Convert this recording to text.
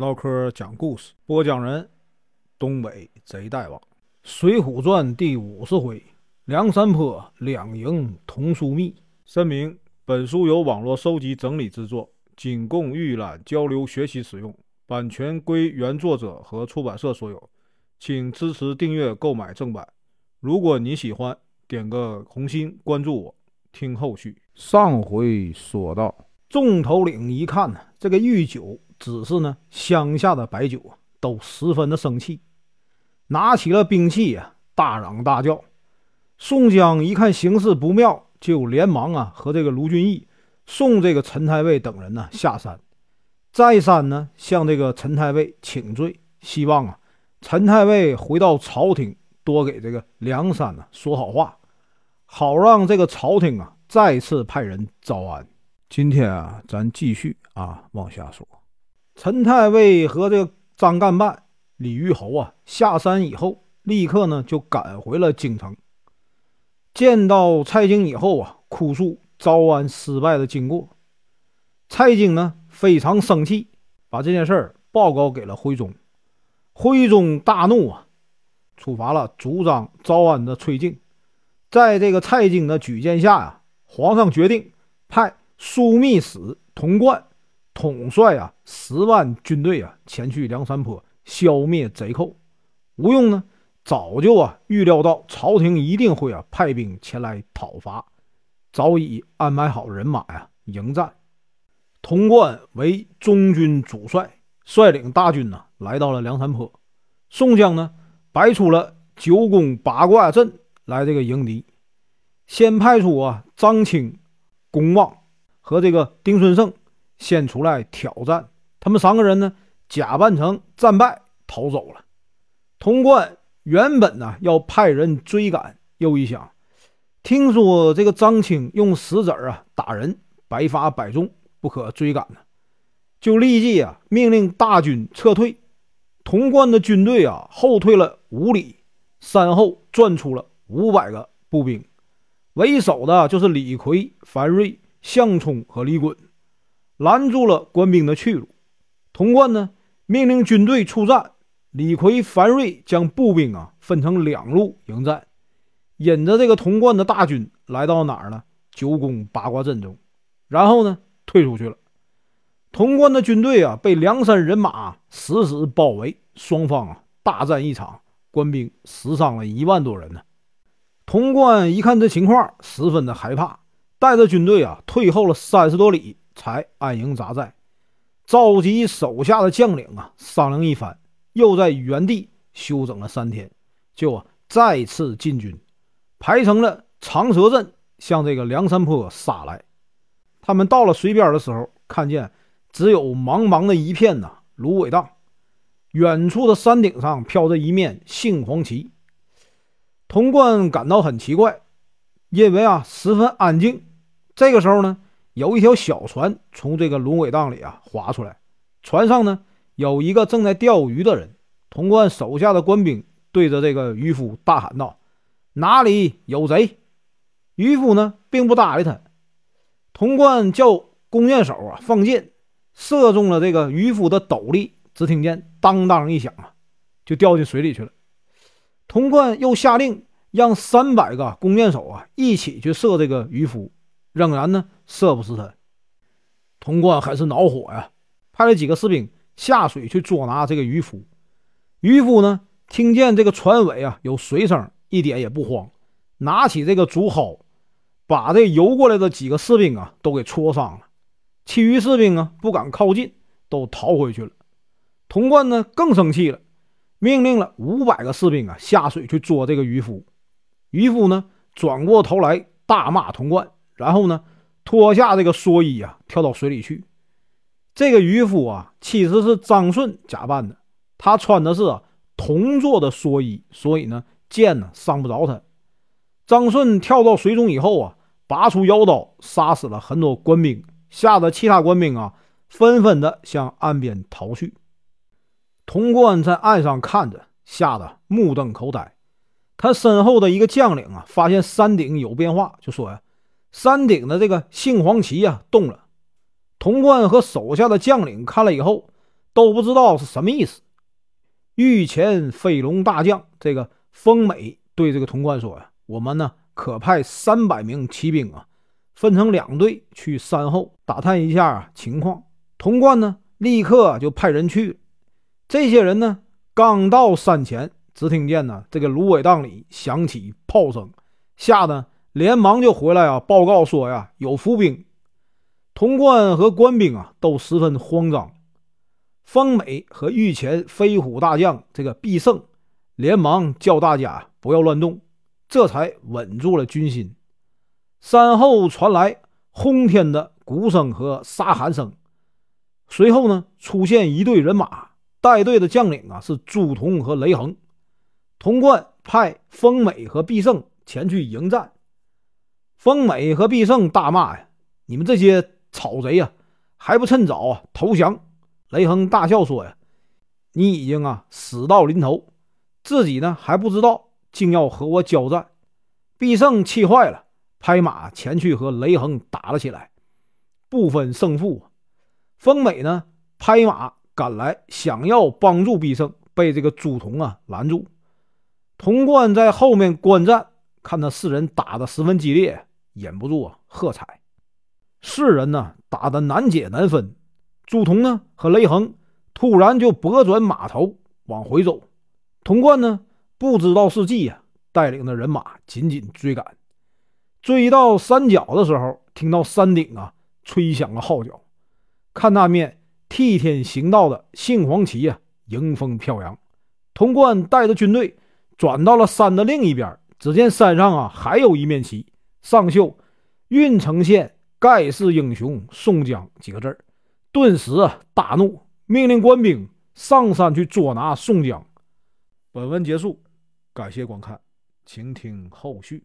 唠嗑讲故事，播讲人：东北贼大王，《水浒传》第五十回：梁山坡两营同枢密。声明：本书由网络收集整理制作，仅供预览、交流、学习使用，版权归原作者和出版社所有，请支持订阅、购买正版。如果你喜欢，点个红心，关注我，听后续。上回说到，众头领一看呢，这个御酒只是呢乡下的白酒，都十分的生气，拿起了兵器啊，大嚷大叫。宋江一看形势不妙，就连忙啊和这个卢俊义、送这个陈太尉等人呢下山，再三呢向这个陈太尉请罪，希望啊陈太尉回到朝廷，多给这个梁山呢说好话。好让这个朝廷啊再次派人招安。今天啊，咱继续啊往下说。陈太尉和这个张干办、李玉侯啊下山以后，立刻呢就赶回了京城。见到蔡京以后啊，哭诉招安失败的经过。蔡京呢非常生气，把这件事儿报告给了徽宗。徽宗大怒啊，处罚了主张招安的崔敬。在这个蔡京的举荐下呀，皇上决定派枢密使童贯统帅啊十万军队啊前去梁山坡消灭贼寇。吴用呢早就啊预料到朝廷一定会啊派兵前来讨伐，早已安排好人马呀迎战。童贯为中军主帅，率领大军呢来到了梁山坡。宋江呢摆出了九宫八卦阵。来这个迎敌，先派出啊张清、公望和这个丁春胜先出来挑战。他们三个人呢，假扮成战败逃走了。童贯原本呢要派人追赶，又一想，听说这个张清用石子啊打人，百发百中，不可追赶呢，就立即啊命令大军撤退。童贯的军队啊后退了五里，山后转出了。五百个步兵，为首的就是李逵、樊瑞、项冲和李衮，拦住了官兵的去路。童贯呢，命令军队出战。李逵、樊瑞将步兵啊分成两路迎战，引着这个童贯的大军来到哪儿呢？九宫八卦阵中，然后呢退出去了。童贯的军队啊被梁山人马死死包围，双方啊大战一场，官兵死伤了一万多人呢。潼关一看这情况，十分的害怕，带着军队啊退后了三十多里，才安营扎寨。召集手下的将领啊商量一番，又在原地休整了三天，就啊再次进军，排成了长蛇阵，向这个梁山坡杀来。他们到了水边的时候，看见只有茫茫的一片呐芦苇荡，远处的山顶上飘着一面杏黄旗。童贯感到很奇怪，因为啊十分安静。这个时候呢，有一条小船从这个芦苇荡里啊划出来，船上呢有一个正在钓鱼的人。童贯手下的官兵对着这个渔夫大喊道：“哪里有贼？”渔夫呢并不搭理他。童贯叫弓箭手啊放箭，射中了这个渔夫的斗笠，只听见当当一响啊，就掉进水里去了。童贯又下令让三百个弓箭手啊一起去射这个渔夫，仍然呢射不死他。潼关很是恼火呀，派了几个士兵下水去捉拿这个渔夫。渔夫呢听见这个船尾啊有水声，一点也不慌，拿起这个竹篙，把这游过来的几个士兵啊都给戳伤了。其余士兵啊不敢靠近，都逃回去了。潼关呢更生气了。命令了五百个士兵啊下水去捉这个渔夫。渔夫呢转过头来大骂童贯，然后呢脱下这个蓑衣啊跳到水里去。这个渔夫啊其实是张顺假扮的，他穿的是铜做的蓑衣，所以呢箭呢伤不着他。张顺跳到水中以后啊，拔出腰刀杀死了很多官兵，吓得其他官兵啊纷纷的向岸边逃去。潼关在岸上看着，吓得目瞪口呆。他身后的一个将领啊，发现山顶有变化，就说：“呀，山顶的这个杏黄旗呀动了。”潼关和手下的将领看了以后，都不知道是什么意思。御前飞龙大将这个封美对这个潼关说呀：“我们呢可派三百名骑兵啊，分成两队去山后打探一下情况。”潼关呢立刻就派人去。这些人呢刚到山前，只听见呢这个芦苇荡里响起炮声，吓得连忙就回来啊报告说呀有伏兵。潼关和官兵啊都十分慌张。方美和御前飞虎大将这个毕胜连忙叫大家不要乱动，这才稳住了军心。山后传来轰天的鼓声和杀喊声，随后呢出现一队人马，带队的将领啊是朱仝和雷横。潼关派封美和毕胜前去迎战。丰美和毕胜大骂呀：“你们这些草贼呀，还不趁早啊投降！”雷横大笑说：“呀，你已经啊死到临头，自己呢还不知道，竟要和我交战。”毕胜气坏了，拍马前去和雷横打了起来，不分胜负。丰美呢拍马赶来，想要帮助毕胜，被这个朱仝啊拦住。潼关在后面观战，看那四人打得十分激烈，忍不住啊喝彩。四人呢打得难解难分。朱仝呢和雷横突然就拨转马头往回走，童贯呢不知道是计呀，带领的人马紧紧追赶。追到山脚的时候，听到山顶啊吹响了号角，看那面替天行道的杏黄旗呀迎风飘扬。童贯带着军队转到了山的另一边，只见山上啊还有一面旗，上绣“郓城县盖世英雄宋江”几个字儿。顿时大怒，命令官兵上山去捉拿宋江。本文结束，感谢观看，请听后续。